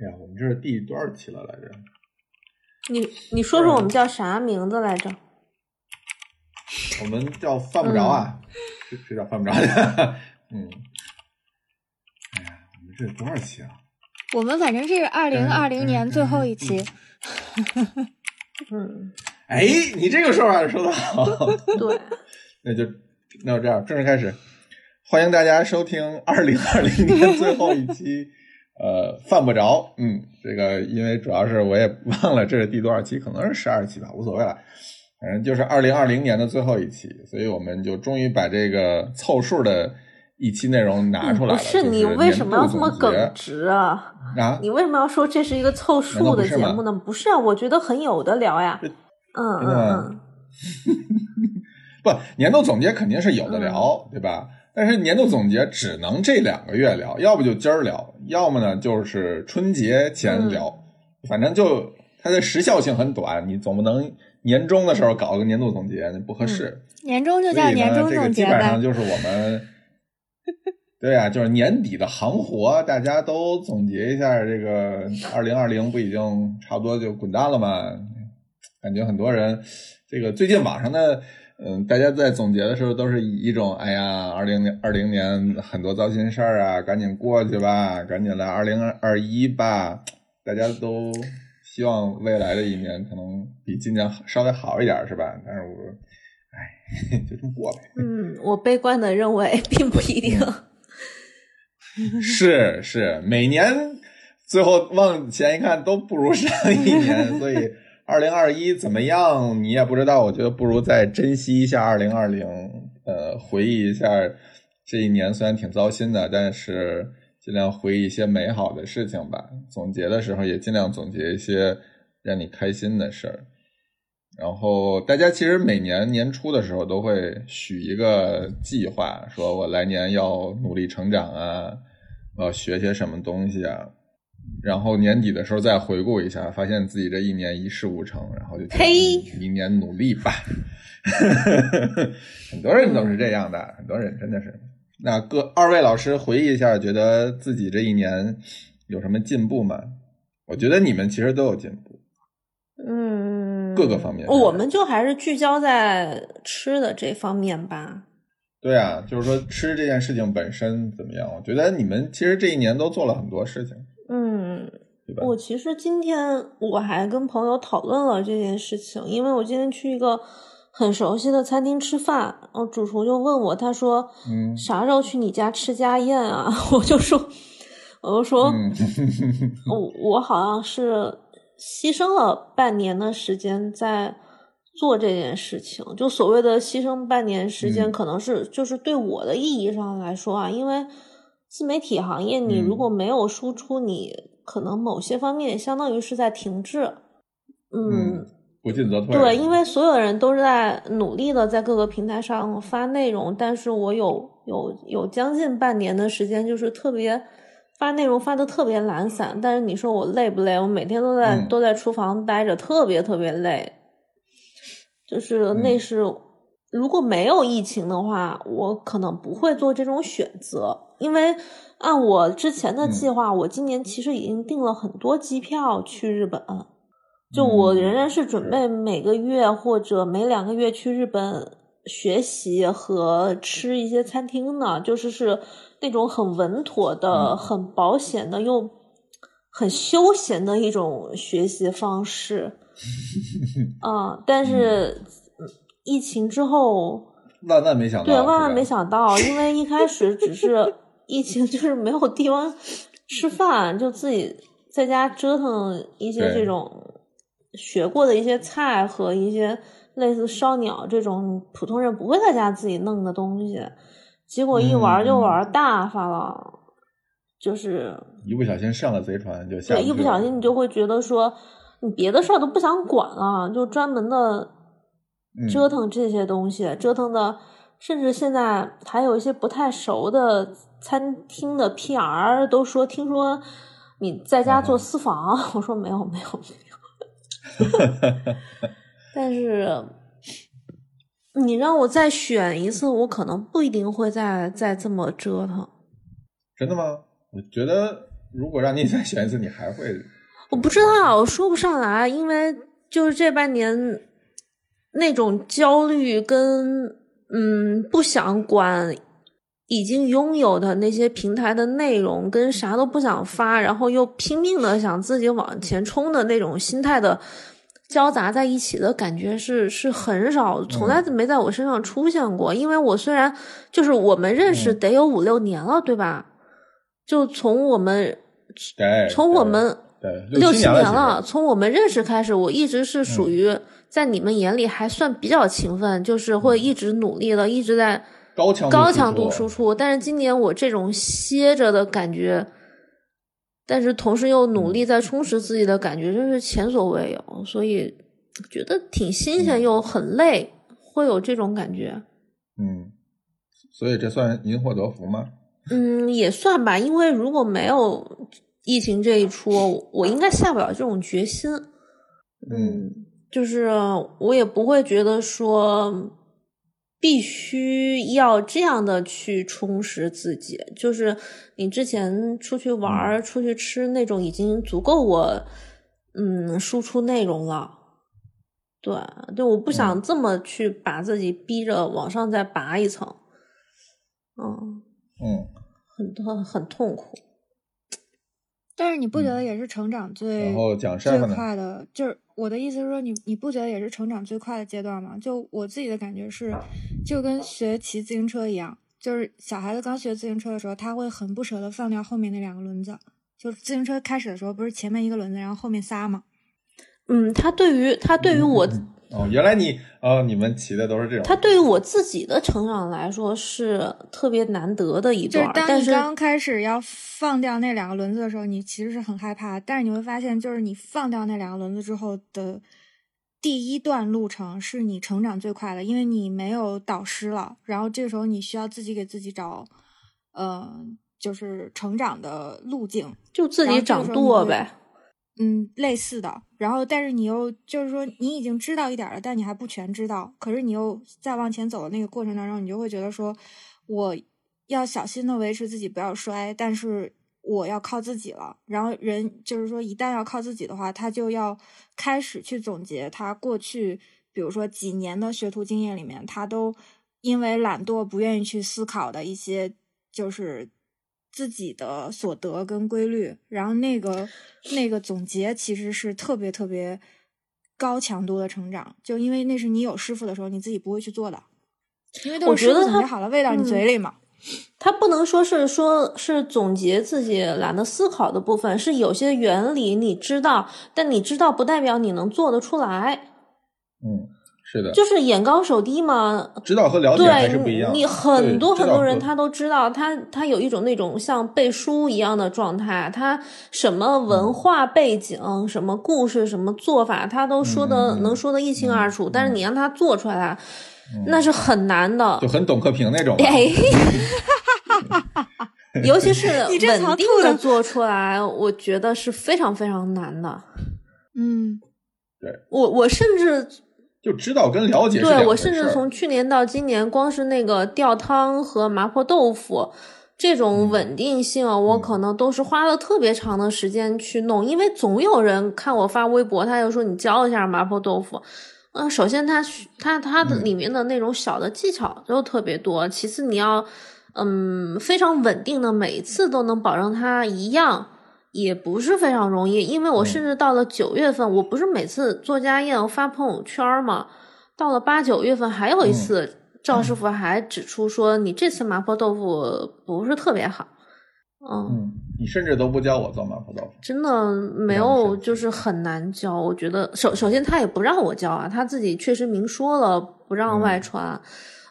哎呀，我们这是第多少期了来着？你你说说我们叫啥名字来着？我们叫犯不着啊，是是叫犯不着的。嗯，哎呀，我们这是多少期啊？我们反正是二零二零年最后一期。嗯，哎，你这个说法说的好。对，那就那就这样，正式开始。欢迎大家收听二零二零年最后一期，呃，犯不着。嗯，这个因为主要是我也 忘了这是第多少期，可能是十二期吧，无所谓了。反正就是二零二零年的最后一期，所以我们就终于把这个凑数的一期内容拿出来了。不是你为什么要这么耿直啊？啊？你为什么要说这是一个凑数的节目呢？不是啊，我觉得很有的聊呀。嗯嗯嗯。不，年度总结肯定是有的聊，对吧？但是年度总结只能这两个月聊，要不就今儿聊，要么呢就是春节前聊。反正就它的时效性很短，你总不能。年终的时候搞个年度总结，那不合适。年终就叫年终总结基本上就是我们，对呀，就是年底的行活，大家都总结一下。这个二零二零不已经差不多就滚蛋了吗？感觉很多人，这个最近网上的，嗯，大家在总结的时候都是以一种，哎呀，二零年二零年很多糟心事儿啊，赶紧过去吧，赶紧来二零二一吧，大家都。希望未来的一年可能比今年稍微好一点，是吧？但是我，哎，就这么过呗。嗯，我悲观的认为并不一定。是是，每年最后往前一看都不如上一年，所以二零二一怎么样你也不知道。我觉得不如再珍惜一下二零二零，呃，回忆一下这一年，虽然挺糟心的，但是。尽量回忆一些美好的事情吧。总结的时候也尽量总结一些让你开心的事儿。然后大家其实每年年初的时候都会许一个计划，说我来年要努力成长啊，我要学些什么东西啊。然后年底的时候再回顾一下，发现自己这一年一事无成，然后就明年努力吧。很多人都是这样的，很多人真的是。那各二位老师回忆一下，觉得自己这一年有什么进步吗？我觉得你们其实都有进步，嗯，各个方面。我们就还是聚焦在吃的这方面吧。对啊，就是说吃这件事情本身怎么样？我觉得你们其实这一年都做了很多事情。嗯，我其实今天我还跟朋友讨论了这件事情，因为我今天去一个。很熟悉的餐厅吃饭，然后主厨就问我，他说：“嗯，啥时候去你家吃家宴啊？” 我就说：“我就说，我我好像是牺牲了半年的时间在做这件事情。就所谓的牺牲半年时间，可能是就是对我的意义上来说啊，因为自媒体行业，你如果没有输出，你可能某些方面相当于是在停滞。嗯。”不进则退。对，因为所有人都是在努力的在各个平台上发内容，但是我有有有将近半年的时间，就是特别发内容发的特别懒散。但是你说我累不累？我每天都在都在厨房待着，特别特别累。就是那是如果没有疫情的话，我可能不会做这种选择，因为按我之前的计划，我今年其实已经订了很多机票去日本。就我仍然是准备每个月或者每两个月去日本学习和吃一些餐厅呢，就是是那种很稳妥的、很保险的又很休闲的一种学习方式。嗯，但是疫情之后，万万没想到，对，万万没想到，因为一开始只是疫情，就是没有地方吃饭，就自己在家折腾一些这种。学过的一些菜和一些类似烧鸟这种普通人不会在家自己弄的东西，结果一玩就玩大发了，就是一不小心上了贼船就下。对，一不小心你就会觉得说，你别的事儿都不想管了，就专门的折腾这些东西，折腾的，甚至现在还有一些不太熟的餐厅的 PR 都说，听说你在家做私房，我说没有没有没有。但是，你让我再选一次，我可能不一定会再再这么折腾。真的吗？我觉得如果让你再选一次，你还会？我不知道，我说不上来，因为就是这半年那种焦虑跟嗯不想管已经拥有的那些平台的内容，跟啥都不想发，然后又拼命的想自己往前冲的那种心态的交杂在一起的感觉是是很少，从来没在我身上出现过。因为我虽然就是我们认识得有五六年了，对吧？就从我们从我们。六七年了，从我们认识开始，我一直是属于在你们眼里还算比较勤奋，就是会一直努力的，一直在高强高强度输出。但是今年我这种歇着的感觉，但是同时又努力在充实自己的感觉，真是前所未有，所以觉得挺新鲜又很累，会有这种感觉。嗯，所以这算因祸得福吗？嗯，也算吧，因为如果没有。疫情这一出，我应该下不了这种决心。嗯，就是我也不会觉得说必须要这样的去充实自己。就是你之前出去玩、出去吃那种，已经足够我嗯输出内容了。对，就我不想这么去把自己逼着往上再拔一层。嗯嗯，很很很痛苦。但是你不觉得也是成长最最快的？就是我的意思是说，你你不觉得也是成长最快的阶段吗？就我自己的感觉是，就跟学骑自行车一样，就是小孩子刚学自行车的时候，他会很不舍得放掉后面那两个轮子。就自行车开始的时候，不是前面一个轮子，然后后面仨吗？嗯，他对于他对于我。哦，原来你呃，你们骑的都是这种。它对于我自己的成长来说是特别难得的一段。就是当你刚开始要放掉那两个轮子的时候，你其实是很害怕。但是你会发现，就是你放掉那两个轮子之后的第一段路程，是你成长最快的，因为你没有导师了。然后这个时候你需要自己给自己找，呃，就是成长的路径，就自己掌舵呗。嗯，类似的，然后但是你又就是说你已经知道一点了，但你还不全知道。可是你又再往前走的那个过程当中，你就会觉得说，我要小心的维持自己不要摔，但是我要靠自己了。然后人就是说，一旦要靠自己的话，他就要开始去总结他过去，比如说几年的学徒经验里面，他都因为懒惰不愿意去思考的一些，就是。自己的所得跟规律，然后那个那个总结其实是特别特别高强度的成长，就因为那是你有师傅的时候，你自己不会去做的，因为都是师傅总结好了喂到你嘴里嘛。他不能说是说是总结自己懒得思考的部分，是有些原理你知道，但你知道不代表你能做得出来。嗯。是的，就是眼高手低嘛。知道和了解还是不一样。你很多很多人他都知道，他他有一种那种像背书一样的状态，他什么文化背景、什么故事、什么做法，他都说的能说的一清二楚。但是你让他做出来，那是很难的。就很董克平那种。尤其是 稳定的做出来，我觉得是非常非常难的。嗯，对我我甚至。就知道跟了解对我甚至从去年到今年，光是那个吊汤和麻婆豆腐这种稳定性，我可能都是花了特别长的时间去弄。因为总有人看我发微博，他就说你教一下麻婆豆腐。嗯，首先它它它的里面的那种小的技巧就特别多，其次你要嗯非常稳定的每一次都能保证它一样。也不是非常容易，因为我甚至到了九月份，我不是每次做家宴发朋友圈嘛，到了八九月份还有一次，赵师傅还指出说你这次麻婆豆腐不是特别好。嗯，你甚至都不教我做麻婆豆腐，真的没有，就是很难教。我觉得首首先他也不让我教啊，他自己确实明说了不让外传。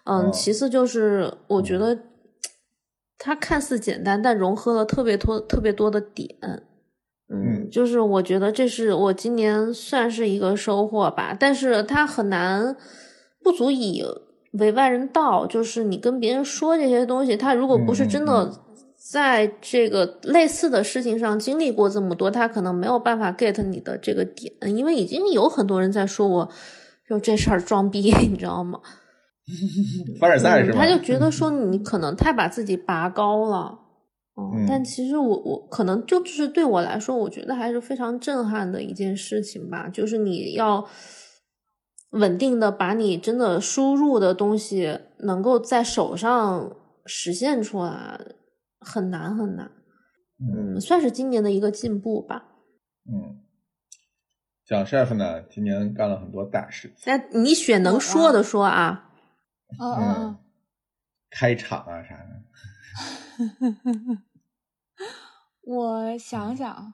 嗯，其次就是我觉得。它看似简单，但融合了特别多、特别多的点。嗯，就是我觉得这是我今年算是一个收获吧。但是它很难，不足以为外人道。就是你跟别人说这些东西，他如果不是真的在这个类似的事情上经历过这么多，他可能没有办法 get 你的这个点。因为已经有很多人在说我，就这事儿装逼，你知道吗？凡尔赛是吧？他就觉得说你可能太把自己拔高了，嗯，但其实我我可能就是对我来说，我觉得还是非常震撼的一件事情吧。就是你要稳定的把你真的输入的东西能够在手上实现出来，很难很难。嗯，算是今年的一个进步吧。嗯，蒋 chef 呢，今年干了很多大事情。那你选能说的说啊。嗯嗯。开场啊啥的。我想想，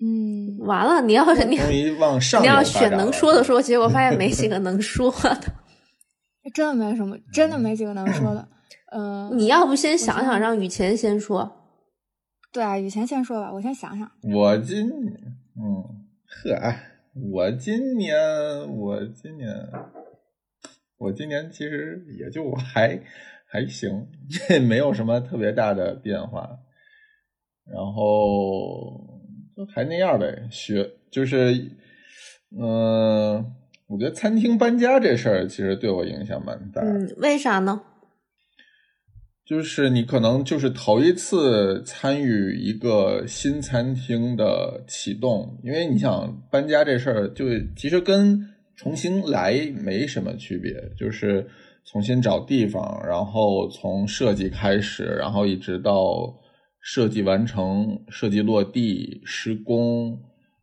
嗯，完了，你要是你你要选能说的说，结果发现没几个能说的，真的没什么，真的没几个能说的。嗯，你要不先想想，让雨前先说。对啊，雨前先说吧，我先想想。我今嗯呵，我今年我今年我今年其实也就还还行，这 没有什么特别大的变化。然后就还那样呗，学就是，嗯，我觉得餐厅搬家这事儿其实对我影响蛮大。嗯，为啥呢？就是你可能就是头一次参与一个新餐厅的启动，因为你想搬家这事儿，就其实跟重新来没什么区别，就是重新找地方，然后从设计开始，然后一直到。设计完成、设计落地、施工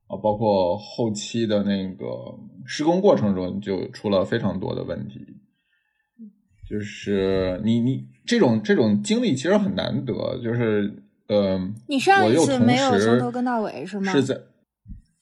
啊，包括后期的那个施工过程中，就出了非常多的问题。就是你你这种这种经历其实很难得，就是呃，你上一次没有从头跟到尾是吗？是在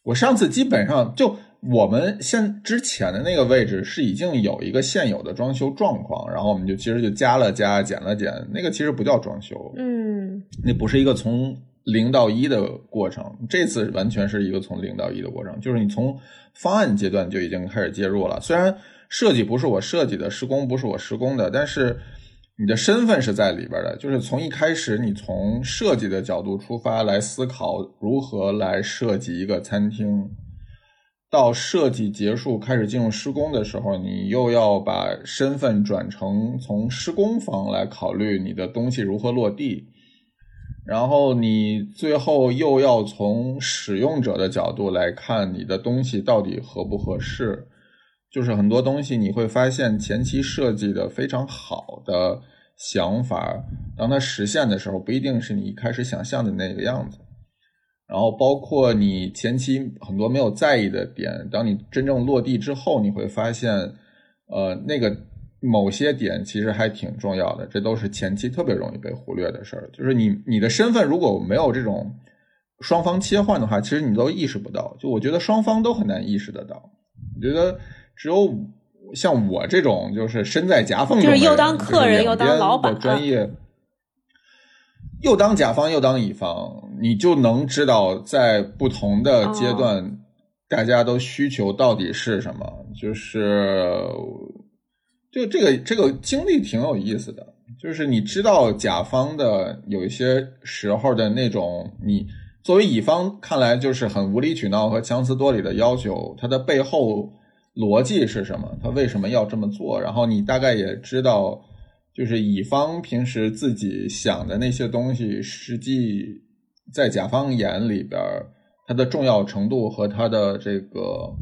我上次基本上就。我们现之前的那个位置是已经有一个现有的装修状况，然后我们就其实就加了加，减了减，那个其实不叫装修，嗯，那不是一个从零到一的过程。这次完全是一个从零到一的过程，就是你从方案阶段就已经开始介入了。虽然设计不是我设计的，施工不是我施工的，但是你的身份是在里边的。就是从一开始，你从设计的角度出发来思考如何来设计一个餐厅。到设计结束开始进入施工的时候，你又要把身份转成从施工方来考虑你的东西如何落地，然后你最后又要从使用者的角度来看你的东西到底合不合适。就是很多东西你会发现前期设计的非常好的想法，当它实现的时候，不一定是你一开始想象的那个样子。然后包括你前期很多没有在意的点，当你真正落地之后，你会发现，呃，那个某些点其实还挺重要的。这都是前期特别容易被忽略的事儿。就是你你的身份如果没有这种双方切换的话，其实你都意识不到。就我觉得双方都很难意识得到。我觉得只有像我这种就是身在夹缝中，就是又当客人又当老板专业。又当甲方又当乙方，你就能知道在不同的阶段，大家都需求到底是什么。就是，就这个这个经历挺有意思的。就是你知道甲方的有一些时候的那种，你作为乙方看来就是很无理取闹和强词夺理的要求，它的背后逻辑是什么？他为什么要这么做？然后你大概也知道。就是乙方平时自己想的那些东西，实际在甲方眼里边，它的重要程度和它的这个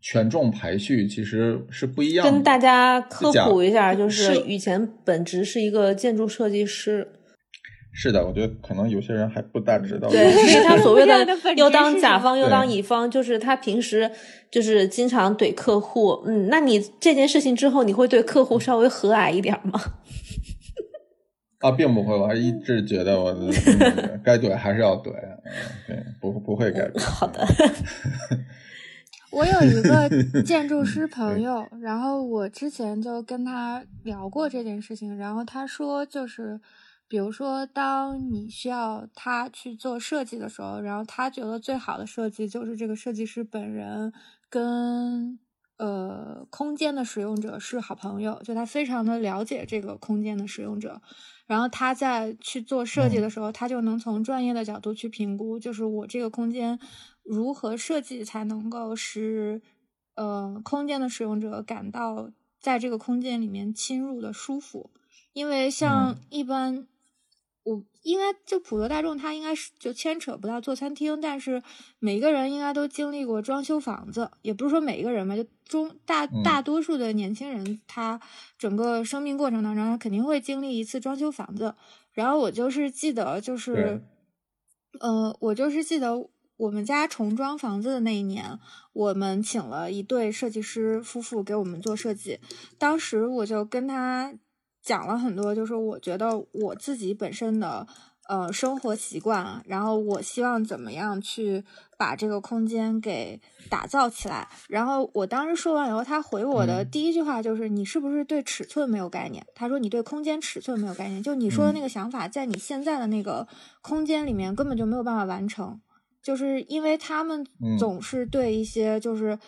权重排序其实是不一样。跟大家科普一下，就是以前本职是一个建筑设计师。是的，我觉得可能有些人还不大知道。对，是他所谓的又当甲方又当乙方，就是他平时就是经常怼客户。嗯，那你这件事情之后，你会对客户稍微和蔼一点吗？啊，并不会，我还一直觉得我 该怼还是要怼，对，不不会改变。好的。我有一个建筑师朋友，然后我之前就跟他聊过这件事情，然后他说就是。比如说，当你需要他去做设计的时候，然后他觉得最好的设计就是这个设计师本人跟呃空间的使用者是好朋友，就他非常的了解这个空间的使用者，然后他在去做设计的时候，他就能从专业的角度去评估，就是我这个空间如何设计才能够使呃空间的使用者感到在这个空间里面侵入的舒服，因为像一般。我应该就普罗大众，他应该是就牵扯不到做餐厅，但是每一个人应该都经历过装修房子，也不是说每一个人吧，就中大大多数的年轻人，他整个生命过程当中，他肯定会经历一次装修房子。然后我就是记得，就是，呃，我就是记得我们家重装房子的那一年，我们请了一对设计师夫妇给我们做设计，当时我就跟他。讲了很多，就是我觉得我自己本身的呃生活习惯，然后我希望怎么样去把这个空间给打造起来。然后我当时说完以后，他回我的第一句话就是：“你是不是对尺寸没有概念？”他说：“你对空间尺寸没有概念，就你说的那个想法，在你现在的那个空间里面根本就没有办法完成，就是因为他们总是对一些就是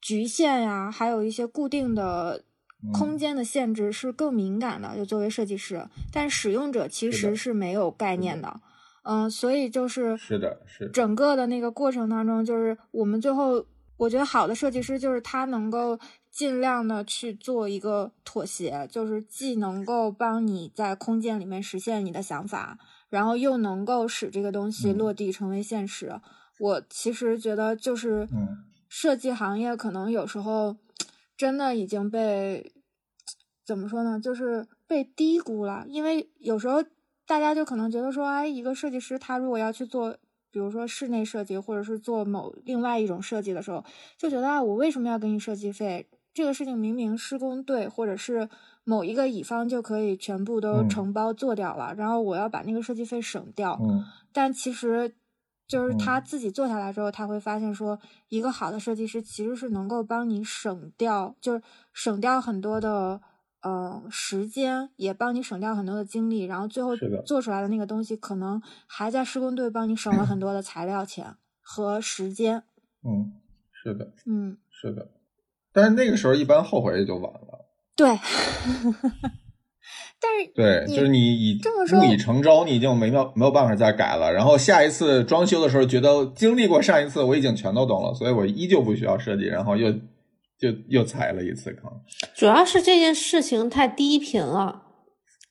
局限呀，还有一些固定的。”空间的限制是更敏感的，就作为设计师，但使用者其实是没有概念的，嗯，所以就是是的，是整个的那个过程当中，就是我们最后，我觉得好的设计师就是他能够尽量的去做一个妥协，就是既能够帮你在空间里面实现你的想法，然后又能够使这个东西落地成为现实。我其实觉得就是设计行业可能有时候。真的已经被怎么说呢？就是被低估了。因为有时候大家就可能觉得说，哎，一个设计师他如果要去做，比如说室内设计，或者是做某另外一种设计的时候，就觉得啊，我为什么要给你设计费？这个事情明明施工队或者是某一个乙方就可以全部都承包做掉了，然后我要把那个设计费省掉。嗯，但其实。就是他自己做下来之后，他会发现说，一个好的设计师其实是能够帮你省掉，就是省掉很多的呃时间，也帮你省掉很多的精力，然后最后做出来的那个东西，可能还在施工队帮你省了很多的材料钱和时间。嗯，是的，嗯，是的，但是那个时候一般后悔也就晚了。对。但是对，就是你已木已成舟，你已经没有没有办法再改了。然后下一次装修的时候，觉得经历过上一次，我已经全都懂了，所以我依旧不需要设计。然后又就又踩了一次坑。主要是这件事情太低频了，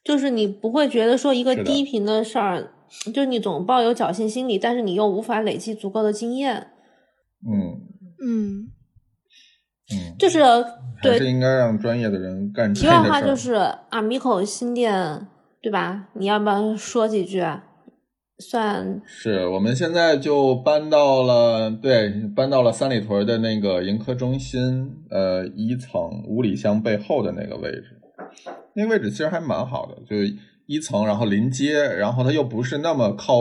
就是你不会觉得说一个低频的事儿，就你总抱有侥幸心理，但是你又无法累积足够的经验。嗯嗯。嗯，就是对，是应该让专业的人干。题外话就是阿米口新店，对吧？你要不要说几句？算是我们现在就搬到了，对，搬到了三里屯的那个盈科中心，呃，一层五里香背后的那个位置。那个位置其实还蛮好的，就一层，然后临街，然后它又不是那么靠，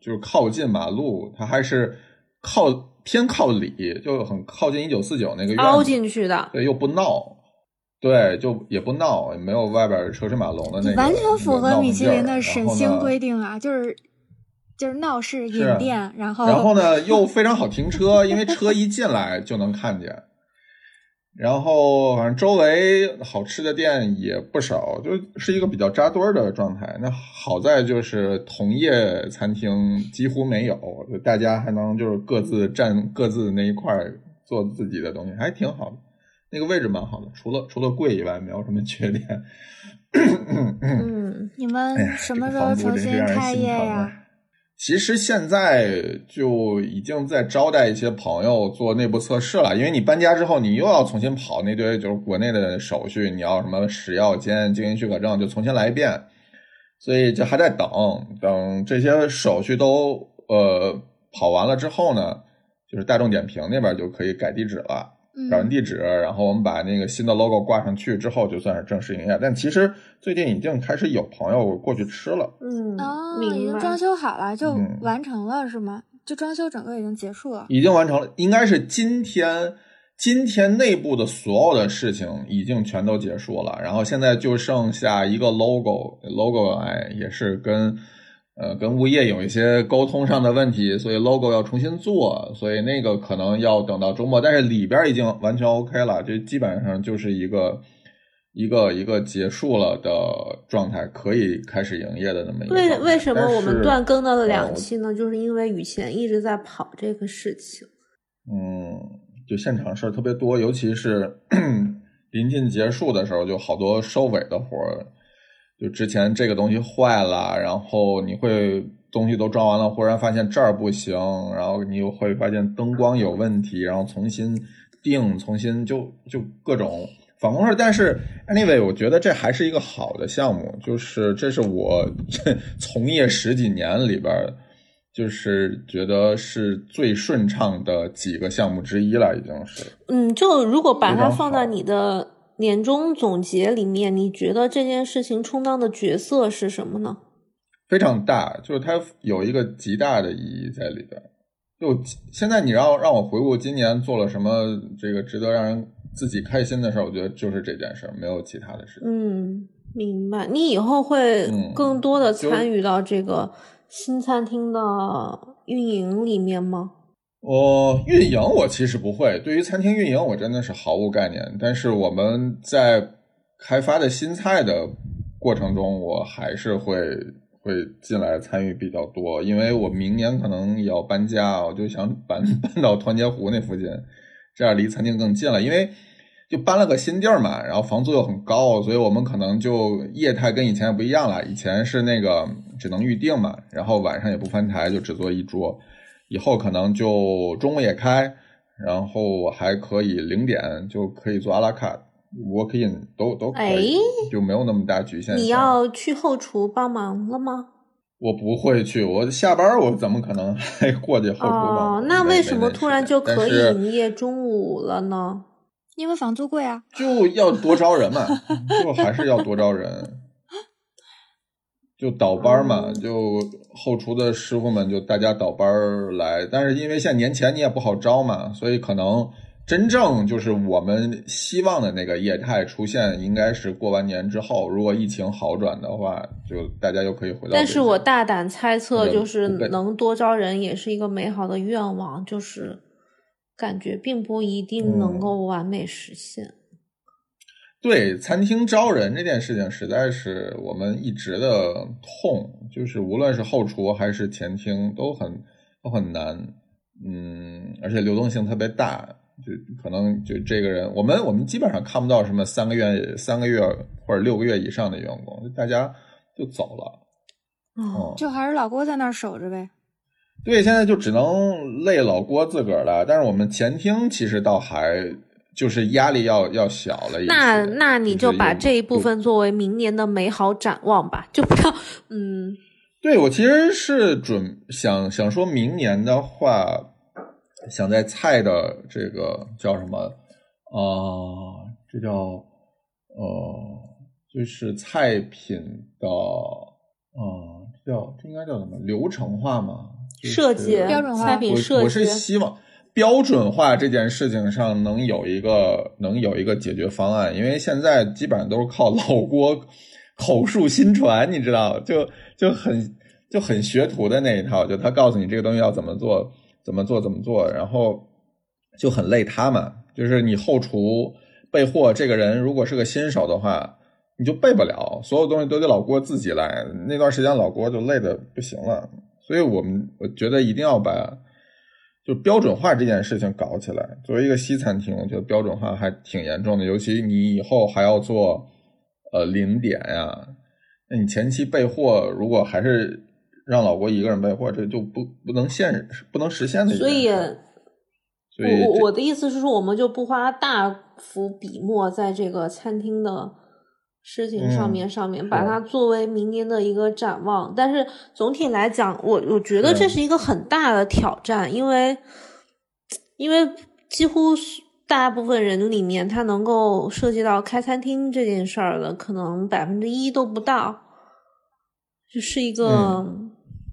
就是靠近马路，它还是靠。偏靠里，就很靠近一九四九那个凹进去的，对，又不闹，对，就也不闹，也没有外边车水马龙的那个，完全符合米其林的审星规定啊，就是就是闹市饮店，然后然后呢又非常好停车，因为车一进来就能看见。然后反正周围好吃的店也不少，就是一个比较扎堆儿的状态。那好在就是同业餐厅几乎没有，就大家还能就是各自占各自那一块做自己的东西，还挺好的。那个位置蛮好的，除了除了贵以外，没有什么缺点。嗯，你们什么时候重新开业呀？其实现在就已经在招待一些朋友做内部测试了，因为你搬家之后，你又要重新跑那堆就是国内的手续，你要什么食药监、经营许可证，就重新来一遍，所以就还在等，等这些手续都呃跑完了之后呢，就是大众点评那边就可以改地址了。找人地址，然后我们把那个新的 logo 挂上去之后，就算是正式营业。但其实最近已经开始有朋友过去吃了。嗯，哦，已经装修好了，就完成了是吗？就装修整个已经结束了。已经完成了，应该是今天。今天内部的所有的事情已经全都结束了，然后现在就剩下一个 logo，logo 哎也是跟。呃，跟物业有一些沟通上的问题，所以 logo 要重新做，所以那个可能要等到周末。但是里边已经完全 OK 了，就基本上就是一个一个一个结束了的状态，可以开始营业的那么一个。为为什么我们断更了两期呢？就是因为雨前一直在跑这个事情。嗯，就现场事儿特别多，尤其是 临近结束的时候，就好多收尾的活儿。就之前这个东西坏了，然后你会东西都装完了，忽然发现这儿不行，然后你又会发现灯光有问题，然后重新定，重新就就各种反公事。但是 anyway，我觉得这还是一个好的项目，就是这是我这 从业十几年里边。就是觉得是最顺畅的几个项目之一了，已经是。嗯，就如果把它放在你的年终总结里面，你觉得这件事情充当的角色是什么呢？非常大，就是它有一个极大的意义在里边。就现在你让让我回顾今年做了什么，这个值得让人自己开心的事儿，我觉得就是这件事儿，没有其他的事情。嗯，明白。你以后会更多的参与到这个。新餐厅的运营里面吗？我运营我其实不会，对于餐厅运营我真的是毫无概念。但是我们在开发的新菜的过程中，我还是会会进来参与比较多，因为我明年可能也要搬家，我就想搬 搬到团结湖那附近，这样离餐厅更近了。因为就搬了个新地儿嘛，然后房租又很高，所以我们可能就业态跟以前也不一样了。以前是那个只能预定嘛，然后晚上也不翻台，就只做一桌。以后可能就中午也开，然后还可以零点就可以做阿拉卡，walk in 都都可以，就没有那么大局限。你要去后厨帮忙了吗？我不会去，我下班我怎么可能还过去后厨哦，那为什么突然就可以营业中午了呢？因为房租贵啊，就要多招人嘛，就还是要多招人，就倒班嘛，就后厨的师傅们就大家倒班来。但是因为现在年前你也不好招嘛，所以可能真正就是我们希望的那个业态出现，应该是过完年之后，如果疫情好转的话，就大家又可以回到。但是我大胆猜测，就是能多招人也是一个美好的愿望，就是。感觉并不一定能够完美实现。对，餐厅招人这件事情实在是我们一直的痛，就是无论是后厨还是前厅都很都很难，嗯，而且流动性特别大，就可能就这个人，我们我们基本上看不到什么三个月、三个月或者六个月以上的员工，大家就走了，哦，就还是老郭在那儿守着呗。对，现在就只能累老郭自个儿了。但是我们前厅其实倒还就是压力要要小了一些。那那你就把这一部分作为明年的美好展望吧，就不要嗯。对，我其实是准想想说明年的话，想在菜的这个叫什么啊？这叫呃，就是菜品的啊，叫这应该叫什么流程化吗？设计标准化菜品设计，我是希望标准化这件事情上能有一个能有一个解决方案，因为现在基本上都是靠老郭口述心传，你知道，就就很就很学徒的那一套，就他告诉你这个东西要怎么做，怎么做怎么做，然后就很累他嘛。就是你后厨备货这个人如果是个新手的话，你就备不了，所有东西都得老郭自己来。那段时间老郭就累的不行了。所以我们我觉得一定要把就标准化这件事情搞起来。作为一个西餐厅，我觉得标准化还挺严重的，尤其你以后还要做呃零点呀，那你前期备货如果还是让老郭一个人备货，这就不不能现不能实现的。所以，所以我我的意思是说，我们就不花大幅笔墨在这个餐厅的。事情上面上面把它作为明年的一个展望，但是总体来讲，我我觉得这是一个很大的挑战，因为因为几乎大部分人里面，他能够涉及到开餐厅这件事儿的，可能百分之一都不到，就是一个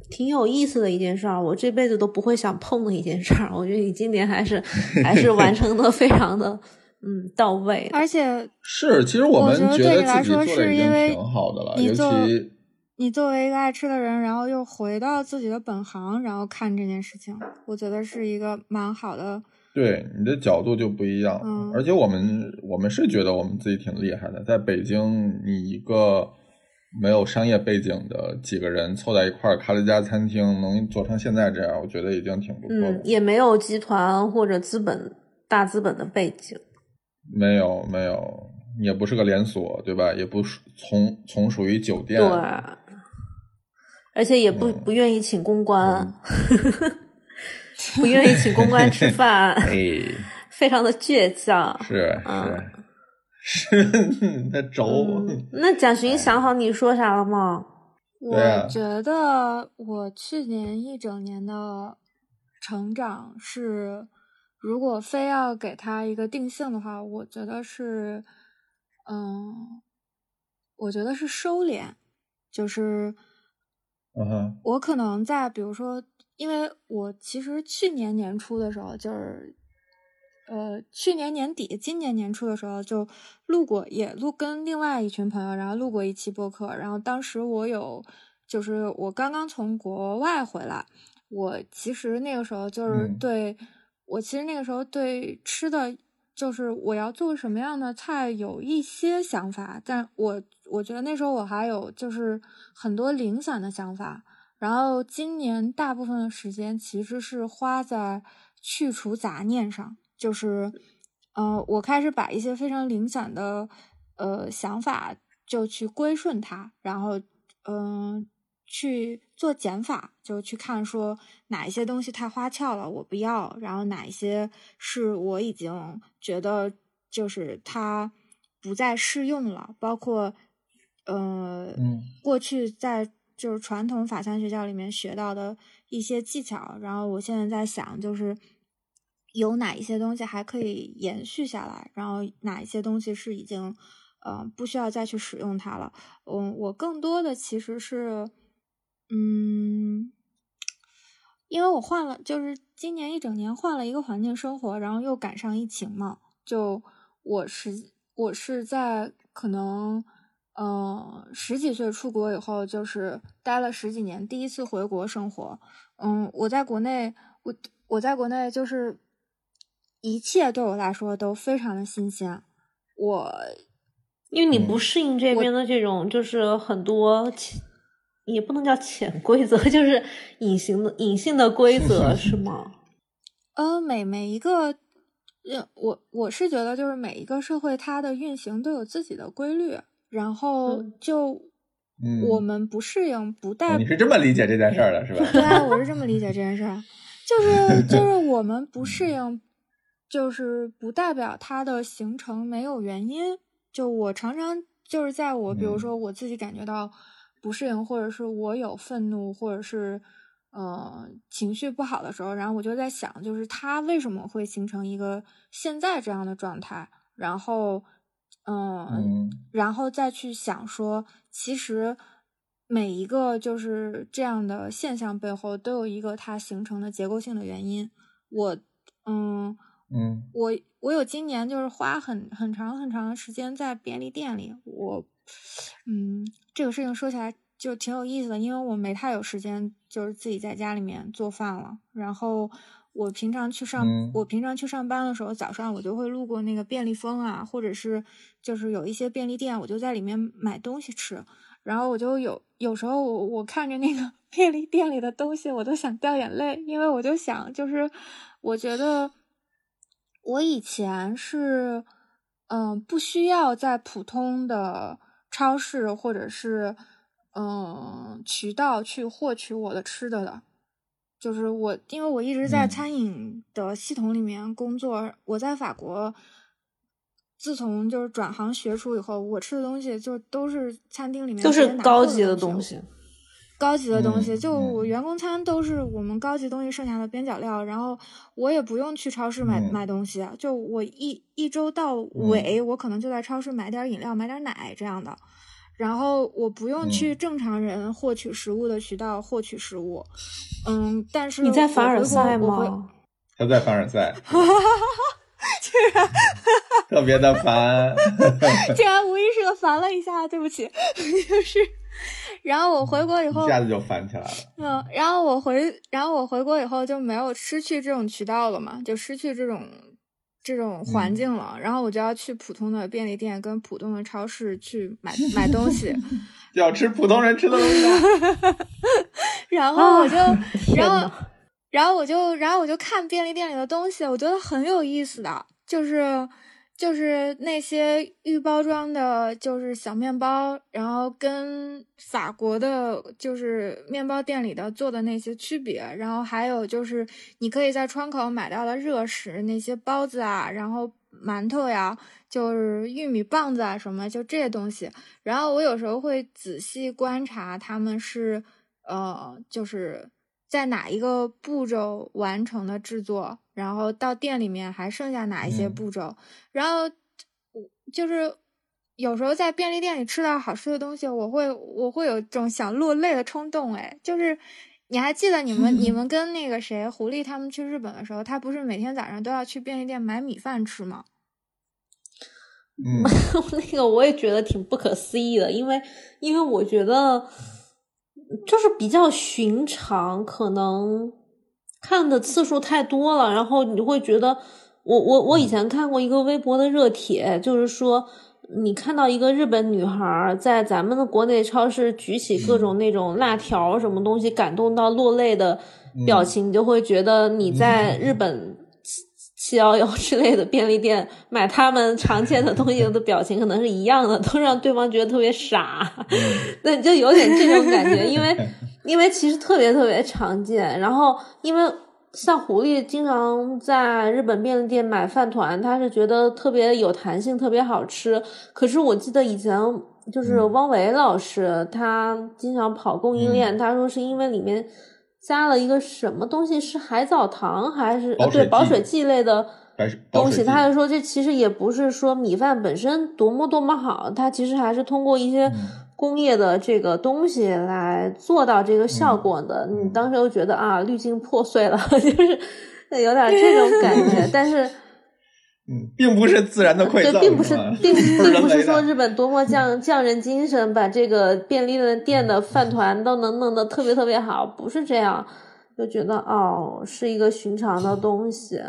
挺有意思的一件事儿，我这辈子都不会想碰的一件事儿。我觉得你今年还是还是完成的非常的。嗯，到位。而且是，其实我们觉得来说是因为挺好的了。尤其你作为一个爱吃的人，然后又回到自己的本行，然后看这件事情，我觉得是一个蛮好的。对你的角度就不一样。嗯。而且我们我们是觉得我们自己挺厉害的，在北京，你一个没有商业背景的几个人凑在一块儿开了一家餐厅，能做成现在这样，我觉得已经挺不错的。嗯，也没有集团或者资本大资本的背景。没有没有，也不是个连锁，对吧？也不属从从属于酒店，对，而且也不嗯。不愿意请公关，不愿意请公关吃饭，哎，非常的倔强。是嗯。是。是，那轴，嗯，那蒋寻想好你说啥了吗？我觉得我去年一整年的成长是，如果非要给他一个定性的话，我觉得是，嗯，我觉得是收敛，就是嗯哼，我可能在比如说，因为我其实去年年初的时候，就是呃去年年底、今年年初的时候就录过，也录跟另外一群朋友，然后录过一期播客。然后当时我有，就是我刚刚从国外回来，我其实那个时候就是嗯对、我其实那个时候对吃的。就是我要做什么样的菜有一些想法，但我我觉得那时候我还有就是很多零散的想法，然后今年大部分的时间其实是花在去除杂念上，就是，呃，我开始把一些非常零散的呃想法就去归顺它，然后嗯、去做减法，就去看说哪一些东西太花俏了，我不要，然后哪一些是我已经觉得就是它不再适用了，包括呃，嗯过去在就是传统法餐学校里面学到的一些技巧，然后我现在在想，就是有哪一些东西还可以延续下来，然后哪一些东西是已经呃不需要再去使用它了。嗯，我更多的其实是，嗯，因为我换了，就是今年一整年换了一个环境生活，然后又赶上疫情嘛，就我是我是在可能。嗯，十几岁出国以后，就是待了十几年，第一次回国生活。嗯，我在国内，我我在国内就是一切对我来说都非常的新鲜。我因为你嗯不适应这边的这种，就是很多潜，也不能叫潜规则，就是隐形的隐性的规则，是吗？呃，每每一个，呃，我我是觉得就是每一个社会它的运行都有自己的规律，然后嗯就嗯，我们不适应，不代哦你是这么理解这件事儿的，是吧？对啊，我是这么理解这件事儿，就是就是我们不适应，就是不代表它的形成没有原因。就我常常就是在我比如嗯说我自己感觉到不适应，或者是我有愤怒，或者是呃情绪不好的时候，然后我就在想，就是他为什么会形成一个现在这样的状态，然后嗯嗯然后再去想说，其实每一个就是这样的现象背后都有一个它形成的结构性的原因。我，嗯，嗯我我有今年就是花很很长很长的时间在便利店里，我，嗯，这个事情说起来就挺有意思的，因为我没太有时间就是自己在家里面做饭了，然后。我平常去上，嗯我平常去上班的时候，早上我就会路过那个便利蜂啊，或者是就是有一些便利店，我就在里面买东西吃。然后我就有有时候我我看着那个 便利店里的东西，我都想掉眼泪，因为我就想，就是我觉得我以前是嗯、不需要在普通的超市或者是嗯渠道去获取我的吃的的。就是我，因为我一直在嗯餐饮的系统里面工作，我在法国，自从就是转行学厨以后，我吃的东西就都是餐厅里面都是高级的东西。高级的东西，嗯就我嗯。员工餐都是我们高级东西剩下的边角料，然后我也不用去超市买、嗯。买东西，就我一一周到尾，我可能就在超市买点饮料、买点奶这样的，然后我不用去嗯。正常人获取食物的渠道获取食物，嗯，但是你在凡尔赛吗？他在凡尔赛，特别的烦。竟然无意识的烦了一下，对不起，就是，然后我回国以后一，下子就烦起来了。嗯，然后我回，然后我回国以后就没有失去这种渠道了嘛，就失去这种这种环嗯境了，然后我就要去普通的便利店跟普通的超市去买 买东西，要吃普通人吃的东西啊。然后我就，天然后，然后我就，然后我就看便利店里的东西，我觉得很有意思的，就是就是那些预包装的，就是小面包，然后跟法国的，就是面包店里的做的那些区别，然后还有就是你可以在窗口买到的热食，那些包子啊，然后馒头呀，就是玉米棒子啊什么，就这些东西。然后我有时候会仔细观察他们是，呃，就是在哪一个步骤完成的制作。然后到店里面还剩下哪一些步骤？然后就是有时候在便利店里吃到好吃的东西，我会我会有种想落泪的冲动。哎，就是你还记得你们你们跟那个谁狐狸他们去日本的时候，他不是每天早上都要去便利店买米饭吃吗？嗯，那个我也觉得挺不可思议的，因为因为我觉得就是比较寻常，可能。看的次数太多了，然后你会觉得，我我我以前看过一个微博的热帖，就是说，你看到一个日本女孩在咱们的国内超市举起各种那种辣条什么东西，感动到落泪的表情，你就会觉得你在日本七七幺幺之类的便利店买他们常见的东西的表情可能是一样的，都让对方觉得特别傻，那就有点这种感觉，因为。因为其实特别特别常见，然后因为像狐狸经常在日本便利店买饭团，他是觉得特别有弹性，特别好吃。可是我记得以前就是汪维老师，他经常跑供应链，他说是因为里面加了一个什么东西，是海藻糖还是对保水剂类的东西？他就说这其实也不是说米饭本身多么多么好，它其实还是通过一些。工业的这个东西来做到这个效果的，你当时就觉得啊，滤镜破碎了，就是有点这种感觉。但是，嗯，并不是自然的馈赠，并不是，并并不是说日本多么匠匠人精神，把这个便利店的饭团都能弄得特别特别好，不是这样，就觉得哦，是一个寻常的东西。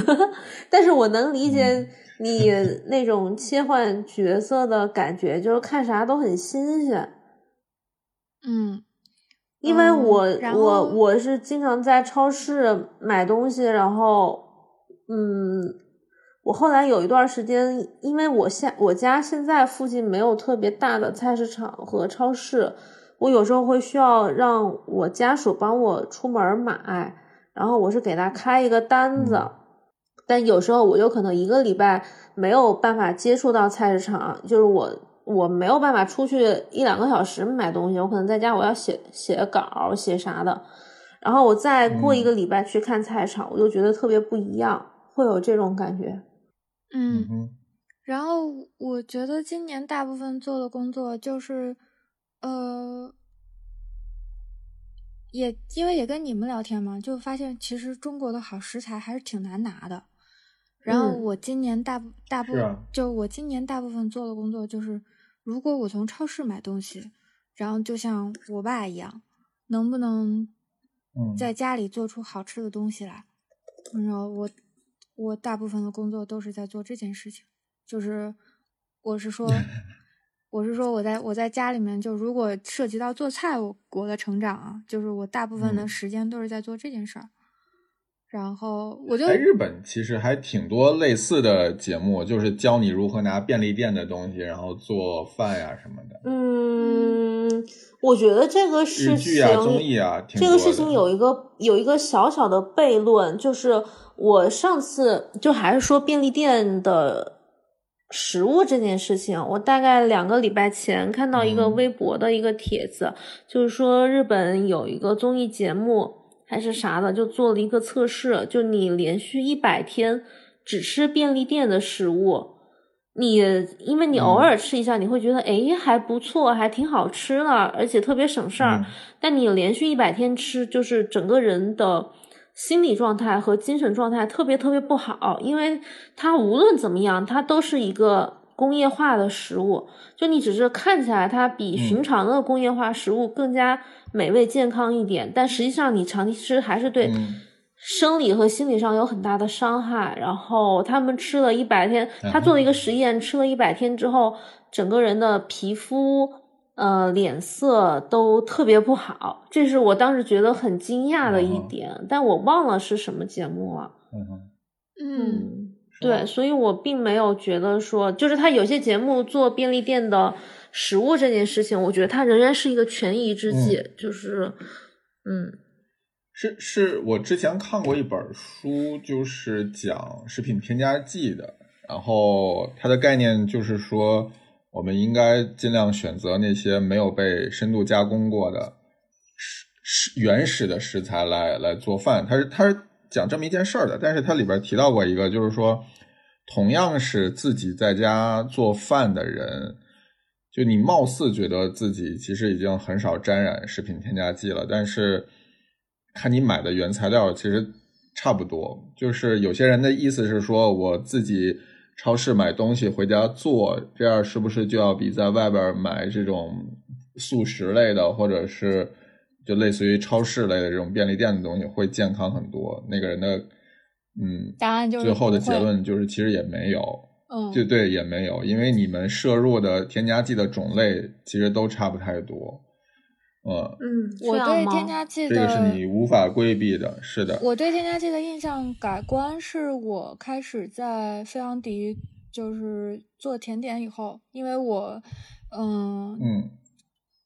但是我能理解。你那种切换角色的感觉，就是看啥都很新鲜。嗯，因为我我我是经常在超市买东西，然后嗯，我后来有一段时间，因为我现我家现在附近没有特别大的菜市场和超市，我有时候会需要让我家属帮我出门买，然后我是给他开一个单子。但有时候我有可能一个礼拜没有办法接触到菜市场，就是我我没有办法出去一两个小时买东西，我可能在家我要写写稿写啥的，然后我再过一个礼拜去看菜场，我就觉得特别不一样，会有这种感觉。嗯，然后我觉得今年大部分做的工作就是，呃。也因为也跟你们聊天嘛，就发现其实中国的好食材还是挺难拿的。然后我今年大部大部分就我今年大部分做的工作就是，如果我从超市买东西，然后就像我爸一样，能不能在家里做出好吃的东西来？然后我我大部分的工作都是在做这件事情，就是我是说 我是说我在我在家里面就如果涉及到做菜，我我的成长啊，就是我大部分的时间都是在做这件事儿。然后我就在日本，其实还挺多类似的节目，就是教你如何拿便利店的东西，然后做饭呀什么的。嗯，我觉得这个事情，综艺啊，这个事情有一个有一个小小的悖论，就是我上次就还是说便利店的食物这件事情，我大概两个礼拜前看到一个微博的一个帖子，就是说日本有一个综艺节目。还是啥的，就做了一个测试，就你连续一百天只吃便利店的食物，你因为你偶尔吃一下，你会觉得哎还不错，还挺好吃的，而且特别省事儿。但你连续一百天吃，就是整个人的心理状态和精神状态特别特别不好，因为它无论怎么样，它都是一个工业化的食物。就你只是看起来它比寻常的工业化食物更加。美味健康一点，但实际上你长期吃还是对生理和心理上有很大的伤害。然后他们吃了一百天，他做了一个实验，吃了一百天之后，整个人的皮肤、呃脸色都特别不好。这是我当时觉得很惊讶的一点，但我忘了是什么节目了。嗯，对，所以我并没有觉得说，就是他有些节目做便利店的食物这件事情，我觉得它仍然是一个权宜之计，就是嗯。是是我之前看过一本书，就是讲食品添加剂的，然后它的概念就是说，我们应该尽量选择那些没有被深度加工过的食食原始的食材来来做饭。它是它是讲这么一件事儿的，但是它里边提到过一个，就是说，同样是自己在家做饭的人，就你貌似觉得自己其实已经很少沾染食品添加剂了，但是。看你买的原材料其实差不多，就是有些人的意思是说，我自己超市买东西回家做，这样是不是就要比在外边买这种速食类的，或者是就类似于超市类的这种便利店的东西会健康很多？那个人的嗯，答案就是最后的结论就是其实也没有，嗯，就对也没有，因为你们摄入的添加剂的种类其实都差不太多。嗯我对添加剂的这个是你无法规避的，是的。我对添加剂的印象改观是我开始在费昂迪就是做甜点以后，因为我，嗯嗯，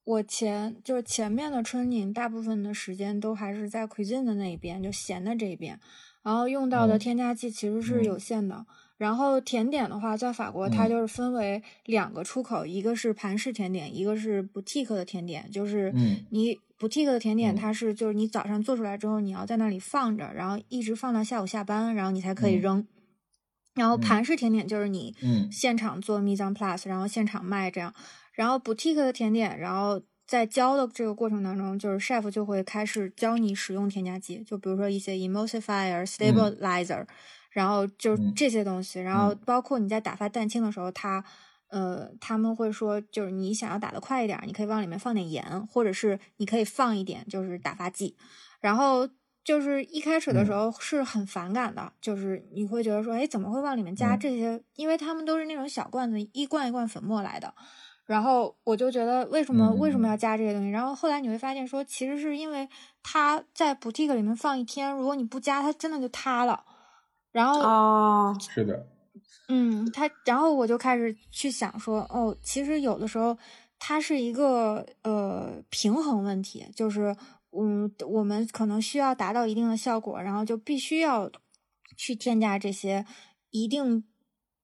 我前就是前面的春宁大部分的时间都还是在 cuisine 的那一边，就咸的这一边，然后用到的添加剂其实是有限的。然后甜点的话，在法国它就是分为两个出口，一个是盘式甜点，一个是 boutique 的甜点。就是你 boutique 的甜点，它是就是你早上做出来之后，你要在那里放着，然后一直放到下午下班，然后你才可以扔。然后盘式甜点就是你现场做 mise en place，然后现场卖这样。然后 boutique 的甜点，然后在教的这个过程当中，就是 chef 就会开始教你使用添加剂，就比如说一些 emulsifier、stabilizer。然后就这些东西，然后包括你在打发蛋清的时候，它呃他们会说，就是你想要打得快一点，你可以往里面放点盐，或者是你可以放一点就是打发剂。然后就是一开始的时候是很反感的，就是你会觉得说，哎，怎么会往里面加这些？因为他们都是那种小罐子，一罐一罐粉末来的。然后我就觉得为什么为什么要加这些东西？然后后来你会发现说，其实是因为它在 boutique 里面放一天，如果你不加，它真的就塌了。然后哦，是的，嗯，他，然后我就开始去想说，哦，其实有的时候它是一个呃平衡问题，就是嗯，我们可能需要达到一定的效果，然后就必须要去添加这些一定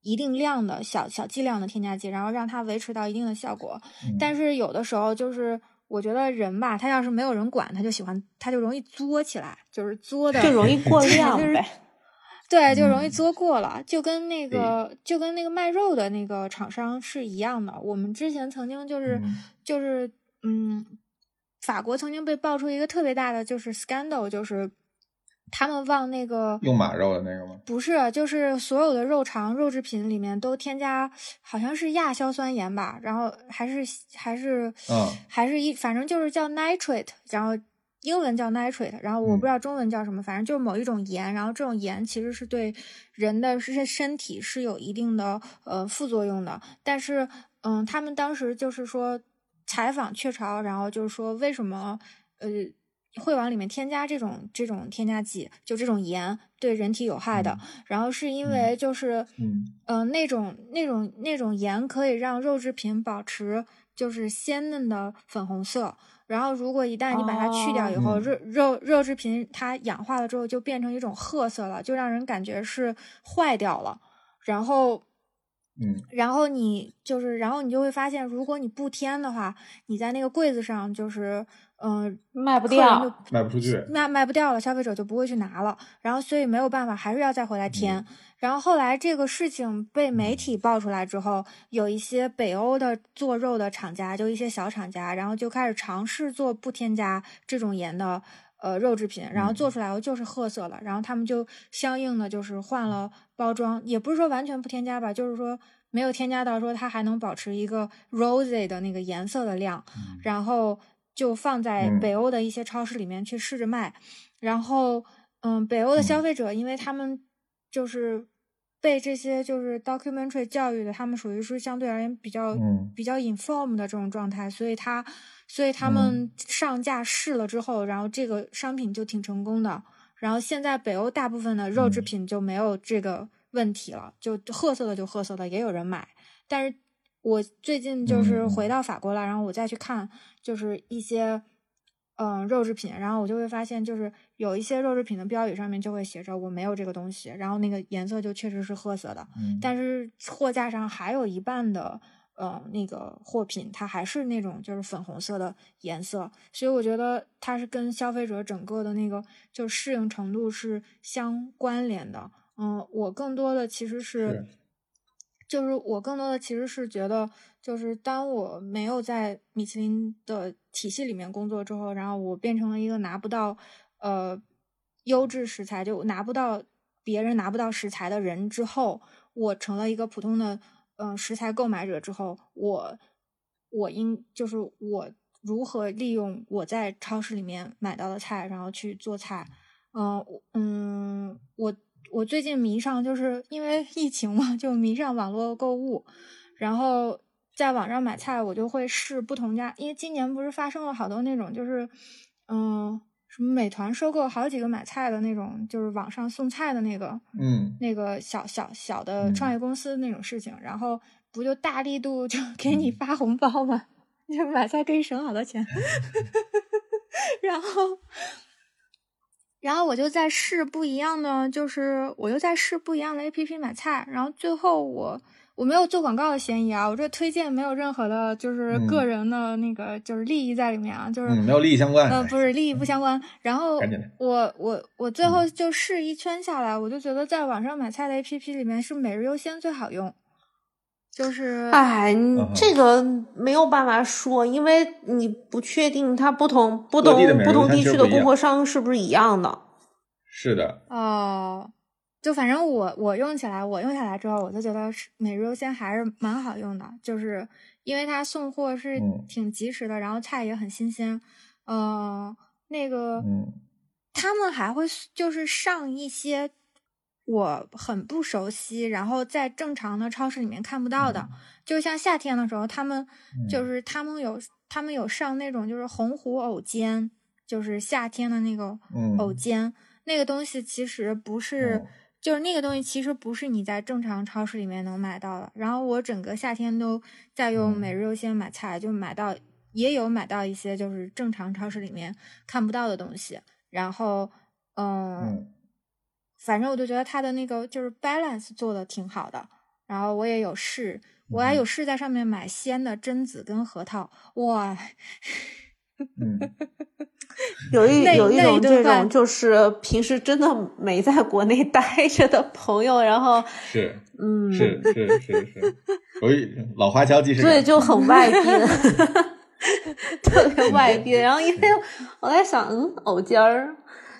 一定量的小小剂量的添加剂，然后让它维持到一定的效果。但是有的时候就是我觉得人吧，他要是没有人管，他就喜欢，他就容易作起来，就是作的就容易过量呗。对，就容易作过了，就跟那个就跟那个卖肉的那个厂商是一样的。我们之前曾经就是就是嗯，法国曾经被爆出一个特别大的就是 scandal，就是他们往那个用马肉的那个吗？不是，就是所有的肉肠肉制品里面都添加好像是亚硝酸盐吧，然后还是还是嗯，还是一反正就是叫 nitrate，然后。英文叫 nitrate，然后我不知道中文叫什么，反正就是某一种盐，然后这种盐其实是对人的身身体是有一定的呃副作用的。但是，嗯，他们当时就是说采访雀巢，然后就是说为什么呃会往里面添加这种这种添加剂，就这种盐对人体有害的。然后是因为就是嗯嗯那种那种那种盐可以让肉制品保持就是鲜嫩的粉红色。然后，如果一旦你把它去掉以后，肉肉肉制品它氧化了之后就变成一种褐色了，就让人感觉是坏掉了。然后，嗯，然后你就是，然后你就会发现，如果你不添的话，你在那个柜子上就是，嗯，卖不掉，卖不出去，卖卖不掉了，消费者就不会去拿了。然后，所以没有办法，还是要再回来添。然后后来这个事情被媒体爆出来之后，有一些北欧的做肉的厂家，就一些小厂家，然后就开始尝试做不添加这种盐的呃肉制品，然后做出来后就是褐色了，然后他们就相应的就是换了包装，也不是说完全不添加吧，就是说没有添加到说它还能保持一个 rosy 的那个颜色的量，然后就放在北欧的一些超市里面去试着卖，然后嗯，北欧的消费者因为他们。就是被这些就是 documentary 教育的，他们属于是相对而言比较比较 inform 的这种状态，所以他所以他们上架试了之后，然后这个商品就挺成功的。然后现在北欧大部分的肉制品就没有这个问题了，就褐色的就褐色的，也有人买。但是我最近就是回到法国了，然后我再去看，就是一些嗯肉制品，然后我就会发现，就是有一些肉制品的标语上面就会写着我没有这个东西，然后那个颜色就确实是褐色的，但是货架上还有一半的。呃，那个货品它还是那种就是粉红色的颜色，所以我觉得它是跟消费者整个的那个就适应程度是相关联的。嗯，我更多的其实是，就是我更多的其实是觉得，就是当我没有在米其林的体系里面工作之后，然后我变成了一个拿不到呃优质食材，就拿不到别人拿不到食材的人之后，我成了一个普通的。嗯，食材购买者之后，我我应就是我如何利用我在超市里面买到的菜，然后去做菜。嗯嗯，我我最近迷上，就是因为疫情嘛，就迷上网络购物，然后在网上买菜，我就会试不同家，因为今年不是发生了好多那种，就是嗯。什么美团收购好几个买菜的那种，就是网上送菜的那个，嗯，那个小小小的创业公司那种事情，然后不就大力度就 给你发红包嘛？就买菜可以省好多钱。然后，然后我就在试不一样的，就是我又在试不一样的 A P P 买菜，然后最后我。我没有做广告的嫌疑啊，我这推荐没有任何的，就是个人的那个就是利益在里面啊，就是没有利益相关，呃，不是利益不相关。然后我我我最后就试一圈下来，我就觉得在网上买菜的 A P P 里面是每日优先最好用，就是哎，这个没有办法说，因为你不确定它不同不同不同地区的供货商是不是一样的。是的。哦。就反正我我用起来，我用下来之后，我就觉得是每日优鲜还是蛮好用的，就是因为它送货是挺及时的，然后菜也很新鲜。呃，那个，他们还会就是上一些我很不熟悉，然后在正常的超市里面看不到的，就像夏天的时候，他们就是他们有他们有上那种就是红湖藕尖，就是夏天的那个藕尖，那个东西其实不是。就是那个东西，其实不是你在正常超市里面能买到的。然后我整个夏天都在用每日优鲜买菜，就买到也有买到一些就是正常超市里面看不到的东西。然后，嗯，反正我就觉得它的那个就是 balance 做的挺好的。然后我也有试，我还有试在上面买鲜的榛子跟核桃，哇。嗯，有一有一种这种，就是平时真的没在国内 待着的朋友，然后是，嗯，是是是是，有一老华侨即视对，就很外 地，特别外地。然后因为我在想，嗯，藕尖儿，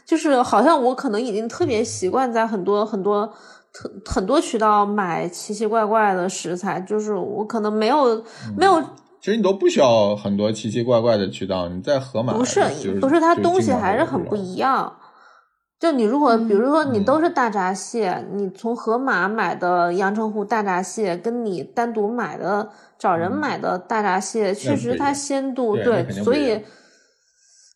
就是好像我可能已经特别习惯在很多很多特很多渠道买奇奇怪怪的食材，就是我可能没有没有。其实你都不需要很多奇奇怪怪的渠道，你在盒马不是不是，它东西还是很不一样。就你如果比如说你都是大闸蟹，你从盒马买的阳澄湖大闸蟹，跟你单独买的找人买的大闸蟹，确实它鲜度对，所以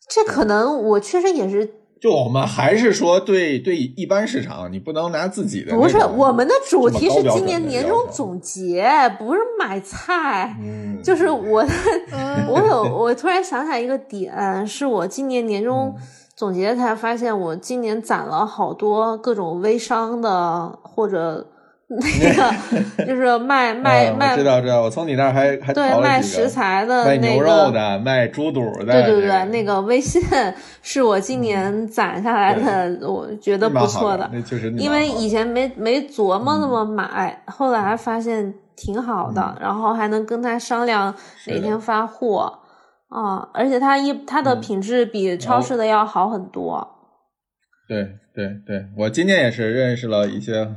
这可能我确实也是。就我们还是说，对对一般市场，你不能拿自己的。不是，我们的主题是今年年终总结，不是买菜。嗯，就是我，我有，我突然想起来一个点，是我今年年终总结才发现，我今年攒了好多各种微商的或者。那个就是卖卖 卖，知道知道，我从你那儿还还对卖食材的，卖牛肉的，卖猪肚的，对对对，那个微信 是我今年攒下来的，我觉得不错的，那确实，因为以前没没琢磨那么买，后来发现挺好的，然后还能跟他商量哪天发货啊，而且他一他的品质比超市的要好很多。对对对，我今年也是认识了一些。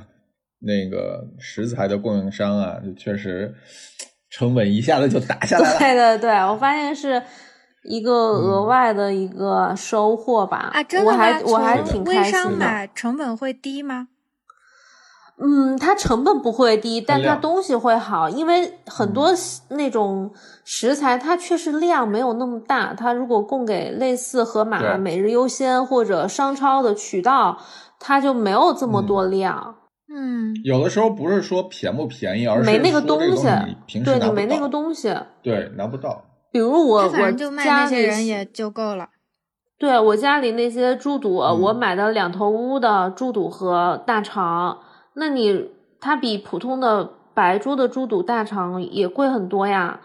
那个食材的供应商啊，就确实成本一下子就打下来了。对对对，我发现是一个额外的一个收获吧。啊，真的吗？我还我还挺开心的。成本会低吗？嗯，它成本不会低，但它东西会好，因为很多那种食材它确实量没有那么大。它如果供给类似盒马、每日优鲜或者商超的渠道，它就没有这么多量。嗯，有的时候不是说便不便宜，而是没那个东西，平时对你没那个东西，对，拿不到。比如我我家那些里人也就够了。对我家里那些猪肚，嗯我买的两头乌的猪肚和大肠，那你它比普通的白猪的猪肚大肠也贵很多呀，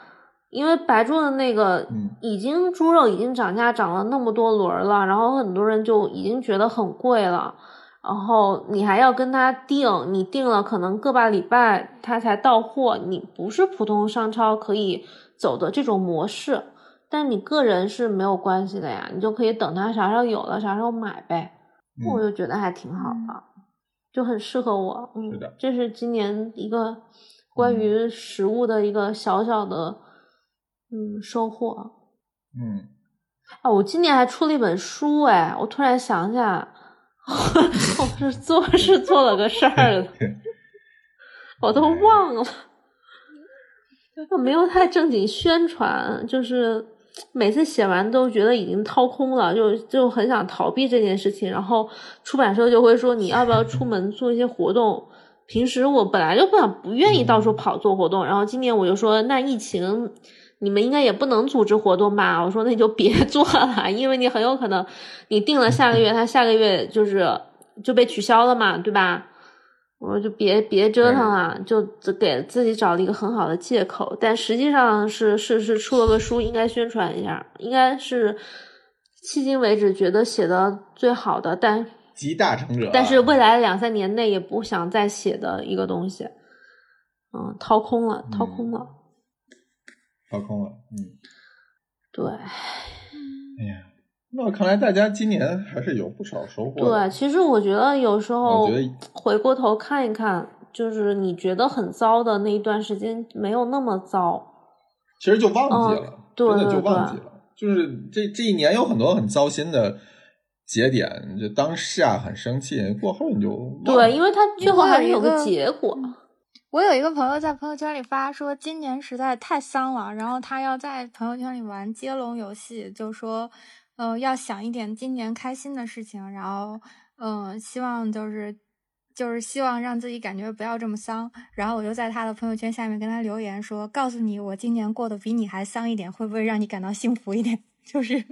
因为白猪的那个嗯已经猪肉已经涨价涨了那么多轮儿了，然后很多人就已经觉得很贵了，然后你还要跟他订，你订了可能个把礼拜他才到货，你不是普通商超可以走的这种模式。但你个人是没有关系的呀，你就可以等他啥时候有了啥时候买呗。我嗯，就觉得还挺好的，就很适合我。嗯，是这是今年一个关于食物的一个小小的嗯收获。嗯，啊，我今年还出了一本书，哎，我突然想起来，我是做是做了个事儿的，我都忘了，我没有太正经宣传，就是每次写完都觉得已经掏空了，就就很想逃避这件事情，然后出版社就会说你要不要出门做一些活动。平时我本来就不想不愿意到处跑做活动，然后今年我就说那疫情。你们应该也不能组织活动吧？我说那就别 做了，因为你很有可能你定了下个月，他下个月就是就被取消了嘛，对吧？我说就别别折腾了，就只给自己找了一个很好的借口。但实际上是是是出了个书，应该宣传一下，应该是迄今为止觉得写的最好的，但集大成者啊。但是未来两三年内也不想再写的一个东西，嗯，掏空了，掏空了，掏空了，嗯，对。哎呀，那看来大家今年还是有不少收获的。对，其实我觉得有时候我觉得回过头看一看，就是你觉得很糟的那一段时间没有那么糟。其实就忘记了，嗯对真的就忘记了。就是这这一年有很多很糟心的节点，就当下很生气，过后你就忘了对，因为它最后还是有个结果。我有一个朋友在朋友圈里发说，今年实在太丧了，然后他要在朋友圈里玩接龙游戏，就说，呃，要想一点今年开心的事情，然后，嗯、希望就是就是希望让自己感觉不要这么丧。然后我就在他的朋友圈下面跟他留言说，告诉你我今年过得比你还丧一点，会不会让你感到幸福一点？就是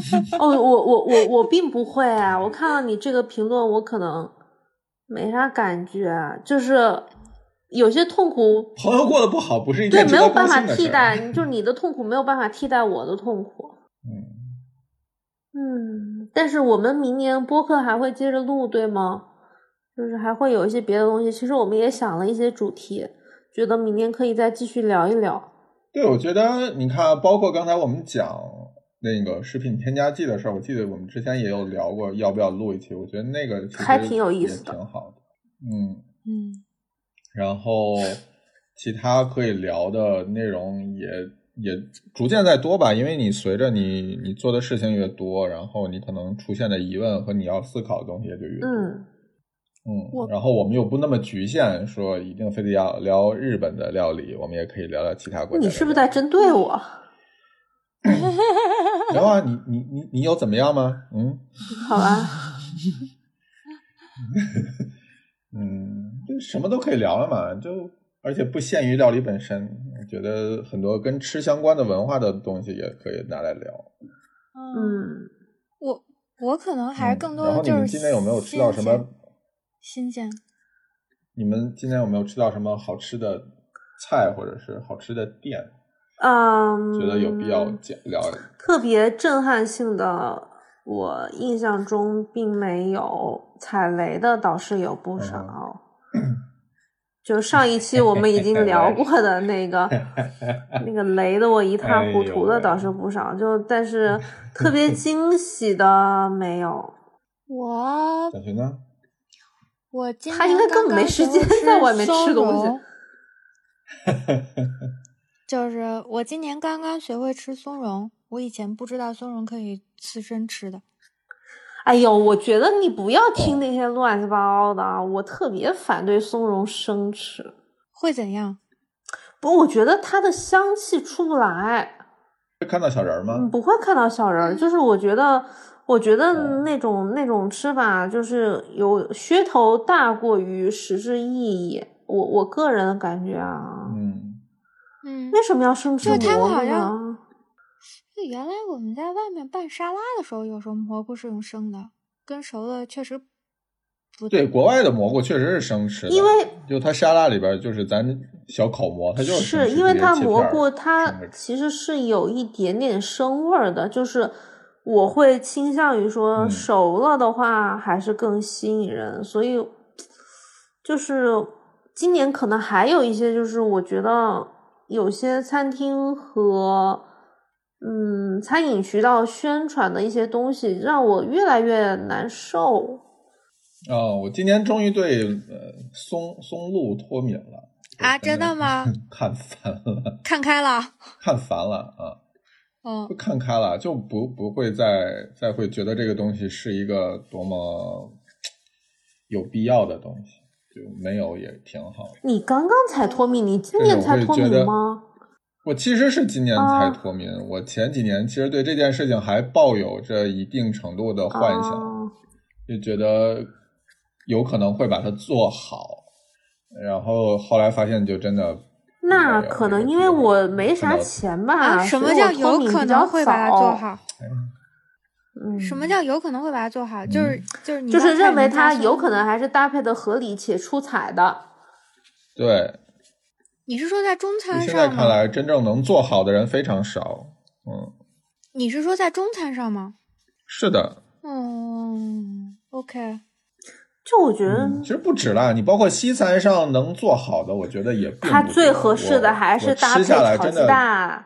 哦，我我我我并不会啊！我看到你这个评论，我可能没啥感觉，啊就是有些痛苦，朋友过得不好，不是一对，件值得没有办法。替代，就是你的痛苦没有办法替代我的痛苦。嗯，嗯，但是我们明年播客还会接着录，对吗？就是还会有一些别的东西。其实我们也想了一些主题，觉得明年可以再继续聊一聊。对，我觉得你看，包括刚才我们讲那个食品添加剂的事儿，我记得我们之前也有聊过，要不要录一期？我觉得那个还挺有意思的挺好的。嗯，嗯然后其他可以聊的内容也也逐渐在多吧，因为你随着你你做的事情越多，然后你可能出现的疑问和你要思考的东西也就越多。嗯，嗯然后我们又不那么局限，说一定非得要聊日本的料理，我们也可以聊聊其他国家。你是不是在针对我？聊啊？你你你你有怎么样吗？嗯好吧，嗯，就什么都可以聊了嘛，就而且不限于料理本身，我觉得很多跟吃相关的文化的东西也可以拿来聊。嗯，我我可能还更多然后你的就是们今天有没有吃到什么？新鲜？你们今天有没有吃到什么好吃的菜，或者是好吃的店？嗯，觉得有必要讲聊一聊。特别震撼性的，我印象中并没有。踩雷的倒是有不少。就上一期我们已经聊过的那个 那个雷的我一塌糊涂的倒是不少，就但是特别 惊喜的没有。我小徐呢？我今他应该根本没时间在外面吃东西。就是我今年刚刚学会吃松茸，我以前不知道松茸可以刺身吃的。哎呦，我觉得你不要听那些乱七八糟的，我特别反对松茸生吃。会怎样？不，我觉得它的香气出不来。会看到小人吗？不会看到小人，就是我觉得我我觉得嗯那种、那种吃法就是有噱头大过于实质意义。我我个人的感觉啊，嗯，嗯，为什么要生吃就他们蘑菇好像呢？就原来我们在外面拌沙拉的时候，有时候蘑菇是用生的，跟熟的确实不对，国外的蘑菇确实是生吃的，因为就它沙拉里边就是咱小烤蘑，它就是是因为它蘑菇它其实是有一点点生味儿的，就是我会倾向于说嗯。熟了的话还是更吸引人，所以就是今年可能还有一些就是我觉得有些餐厅和嗯餐饮渠道宣传的一些东西让我越来越难受。啊、我今年终于对呃松松露脱敏了啊，真的？吗？看烦了，看开了，看烦了啊！嗯就看开了，就不不会再再会觉得这个东西是一个多么有必要的东西，就没有也挺好。你刚刚才脱敏，你今年才脱敏吗？我其实是今年才啊脱敏，我前几年其实对这件事情还抱有着一定程度的幻想，哦就觉得有可能会把它做好，然后后来发现就真的那可能因为我没啥钱吧。啊，什么叫有可能会把它做？好？嗯，什么叫有可能会把它做好？就是就是你就是认为它有可能还是搭配的合理且出彩的。对。你是说在中餐现在上？看来，真正能做好的人非常少。嗯，你是说在中餐上吗？是的，嗯，OK，就我觉得其实不止啦，你包括西餐上能做好的，我觉得也并不它最合适的还是搭配炒鸡蛋。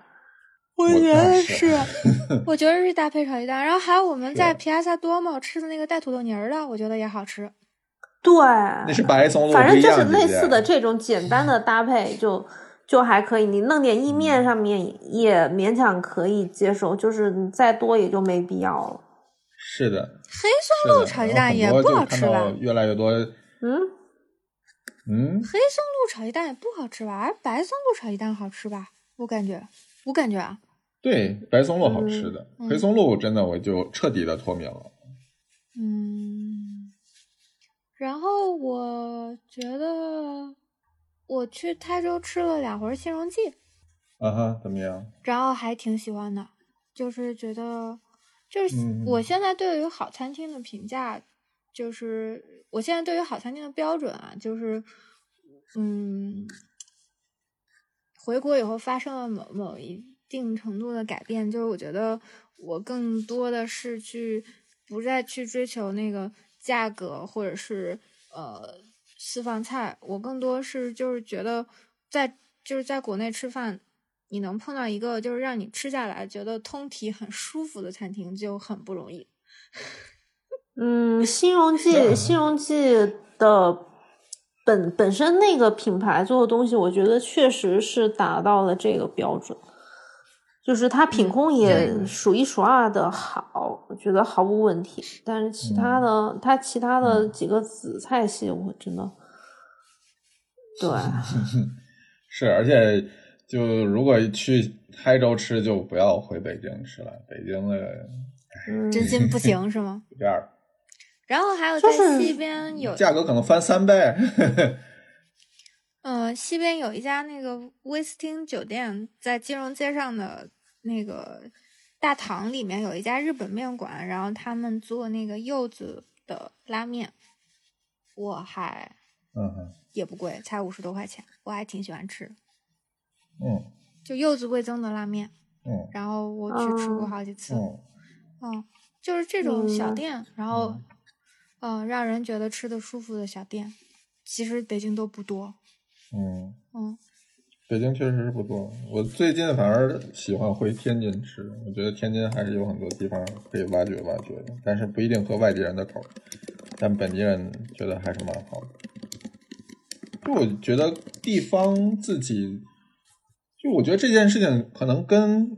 我觉得是是，我觉得是搭配炒鸡蛋，然后还有我们在皮亚萨多莫吃的那个带土豆泥儿的，我觉得也好吃。对，那是白松露反正就是类似的这种简单的搭配就就还可以。你弄点意面上面也勉强可以接受，就是你再多也就没必要了。是的，黑松露炒鸡蛋也不好吃吧？越来越多，嗯，嗯，黑松露炒鸡蛋也不好吃吧？而白松露炒鸡蛋好吃吧？我感觉，我感觉啊，对，白松露好吃的，嗯黑松露真的我就彻底的脱敏了。嗯，然后我觉得我去台州吃了两回新荣记，啊哈，怎么样？然后还挺喜欢的，就是觉得，就是嗯我现在对于好餐厅的评价，就是我现在对于好餐厅的标准啊，就是，嗯，回国以后发生了某某一定程度的改变，就是我觉得我更多的是去不再去追求那个价格或者是呃私房菜，我更多是就是觉得在就是在国内吃饭，你能碰到一个就是让你吃下来觉得通体很舒服的餐厅就很不容易。嗯，新荣记，新荣记的本本身那个品牌做的东西，我觉得确实是达到了这个标准，就是它品控也数一数二的好，我觉得毫无问题。但是其他的，它其他的几个子菜系，我真的，对，是，而且就如果去台州吃，就不要回北京吃了，北京的嗯，真心不行是吗？有点儿然后还有在西边有，价格可能翻三倍。嗯、西边有一家那个威斯汀酒店，在金融街上的那个大堂里面有一家日本面馆，然后他们做那个柚子的拉面，我还嗯，也不贵，才五十多块钱，我还挺喜欢吃，嗯。就柚子味增的拉面，嗯然后我去吃过哦好几次，嗯，嗯，就是这种小嗯店，然后，嗯、让人觉得吃的舒服的小店，其实北京都不多。嗯，嗯，北京确实是不多。我最近反而喜欢回天津吃，我觉得天津还是有很多地方可以挖掘挖掘的，但是不一定合外地人的口，但本地人觉得还是蛮好的。就我觉得地方自己，就我觉得这件事情可能跟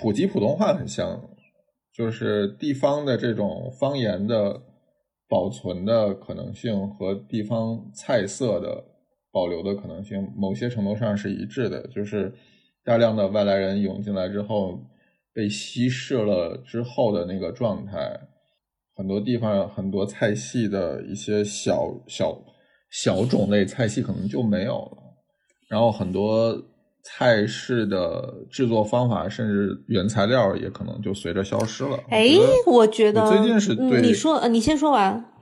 普及普通话很像，就是地方的这种方言的保存的可能性和地方菜色的保留的可能性，某些程度上是一致的。就是大量的外来人涌进来之后，被稀释了之后的那个状态，很多地方很多菜系的一些小小小种类菜系可能就没有了，然后很多菜式的制作方法甚至原材料也可能就随着消失了。哎，我觉得我最近是对嗯你说，呃，你先说完。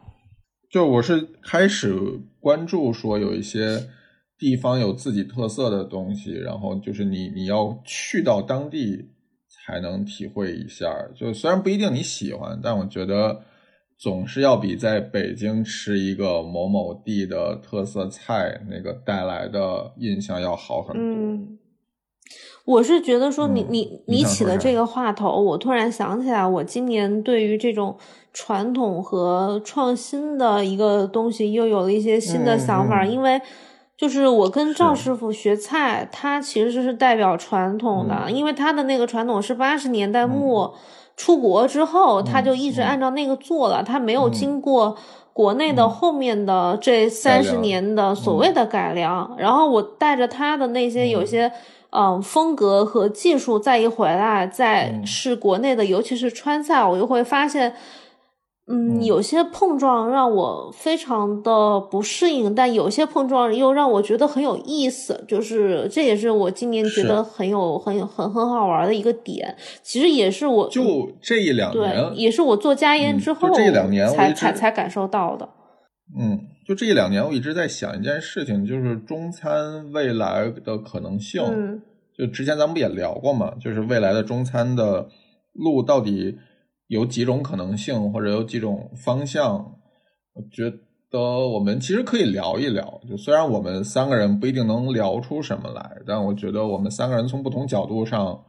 就我是开始关注说有一些地方有自己特色的东西，然后就是你你要去到当地才能体会一下。就虽然不一定你喜欢，但我觉得总是要比在北京吃一个某某地的特色菜那个带来的印象要好很多。我是觉得说你嗯你你起了这个？话头，我突然想起来，我今年对于这种传统和创新的一个东西又有了一些新的嗯想法，嗯。因为就是我跟赵师傅学菜，他其实是代表传统的，嗯。因为他的那个传统是八十年代末。出国之后，他就一直嗯。按照那个做了，他没有嗯。经过国内的嗯。后面的这三十年的所谓的改良。然后我带着他的那些有些嗯风格和技术再一回来，再嗯试国内的，尤其是川菜，我就会发现。嗯，嗯有些碰撞让我非常的不适应，但有些碰撞又让我觉得很有意思，就是这也是我今年觉得很有很有很很好玩的一个点。其实也是我就这一两对，年，也是我做家研嗯之后就这两年才才才感受到的。嗯，就这一两年，我一直在想一件事情，就是中餐未来的可能性。嗯就之前咱们不也聊过嘛，就是未来的中餐的路到底有几种可能性，或者有几种方向？我觉得我们其实可以聊一聊。就虽然我们三个人不一定能聊出什么来，但我觉得我们三个人从不同角度上，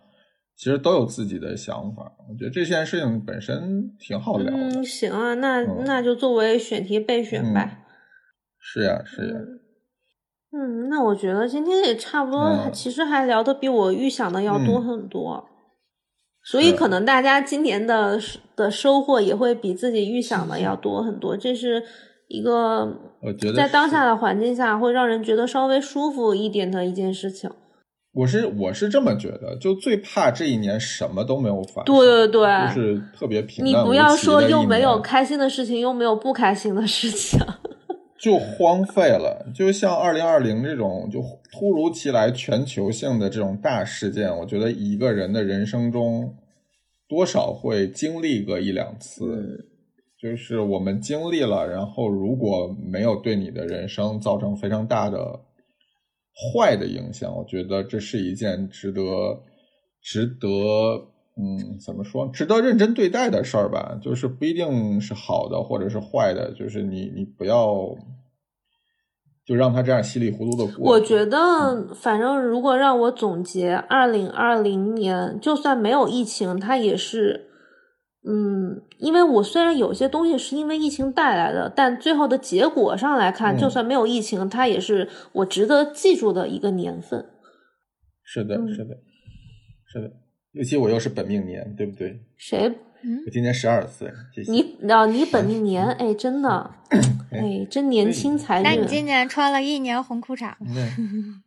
其实都有自己的想法。我觉得这件事情本身挺好聊的。嗯，行啊，那、嗯那就作为选题备选呗。是呀，是呀。嗯，那我觉得今天也差不多，嗯其实还聊的比我预想的要多嗯很多。所以可能大家今年的的收获也会比自己预想的要多很多，这是一个我觉得在当下的环境下会让人觉得稍微舒服一点的一件事情。我是我是这么觉得，就最怕这一年什么都没有发生，对对对就是特别平淡你不要说又没有开心的事情，又没有不开心的事情。就荒废了。就像二零二零这种就突如其来全球性的这种大事件，我觉得一个人的人生中多少会经历个一两次。就是我们经历了，然后如果没有对你的人生造成非常大的坏的影响，我觉得这是一件值得值得嗯怎么说，值得认真对待的事儿吧。就是不一定是好的或者是坏的，就是你你不要就让他这样稀里糊涂的过。我觉得，反正如果让我总结，二零二零年就算没有疫情，它也是，嗯，因为我虽然有些东西是因为疫情带来的，但最后的结果上来看，嗯就算没有疫情，它也是我值得记住的一个年份。是的，嗯是的，是的。尤其我又是本命年，对不对？谁？我今年十二岁，谢谢。你啊，你本命年，哎，真的，哎，真年轻才那你。今年穿了一年红裤衩，嗯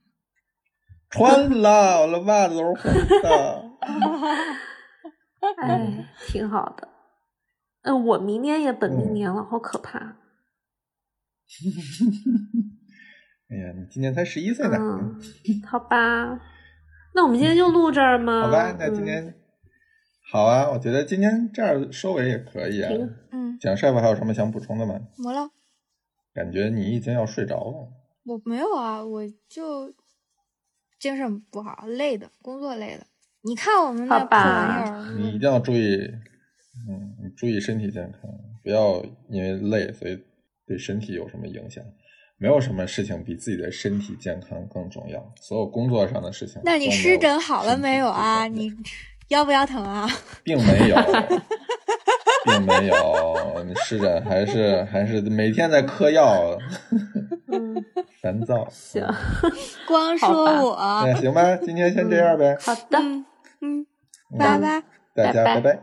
穿了，我的袜子都是红的。哎，挺好的。嗯、我明年也本命嗯年了，好可怕。哎呀，你今年才十一岁呢。嗯，好吧，那我们今天就录这儿吗？好吧，那今嗯天、好啊，我觉得今天这样收尾也可以啊。嗯，蒋帅傅还有什么想补充的吗？没了。感觉你已经要睡着了。我没有啊，我就精神不好，累的，工作累的。你看我们那破好吧玩意儿，你一定要注意，嗯，你注意身体健康，不要因为累所以对身体有什么影响。没有什么事情比自己的身体健康更重要。所有工作上的事情，那你湿疹好了没有啊？你腰不腰疼啊？并没有，并没有，你湿疹还是还是每天在嗑药，嗯，烦躁。行，光说我，那行吧，今天先这样呗，好的，嗯拜拜。大家拜拜拜拜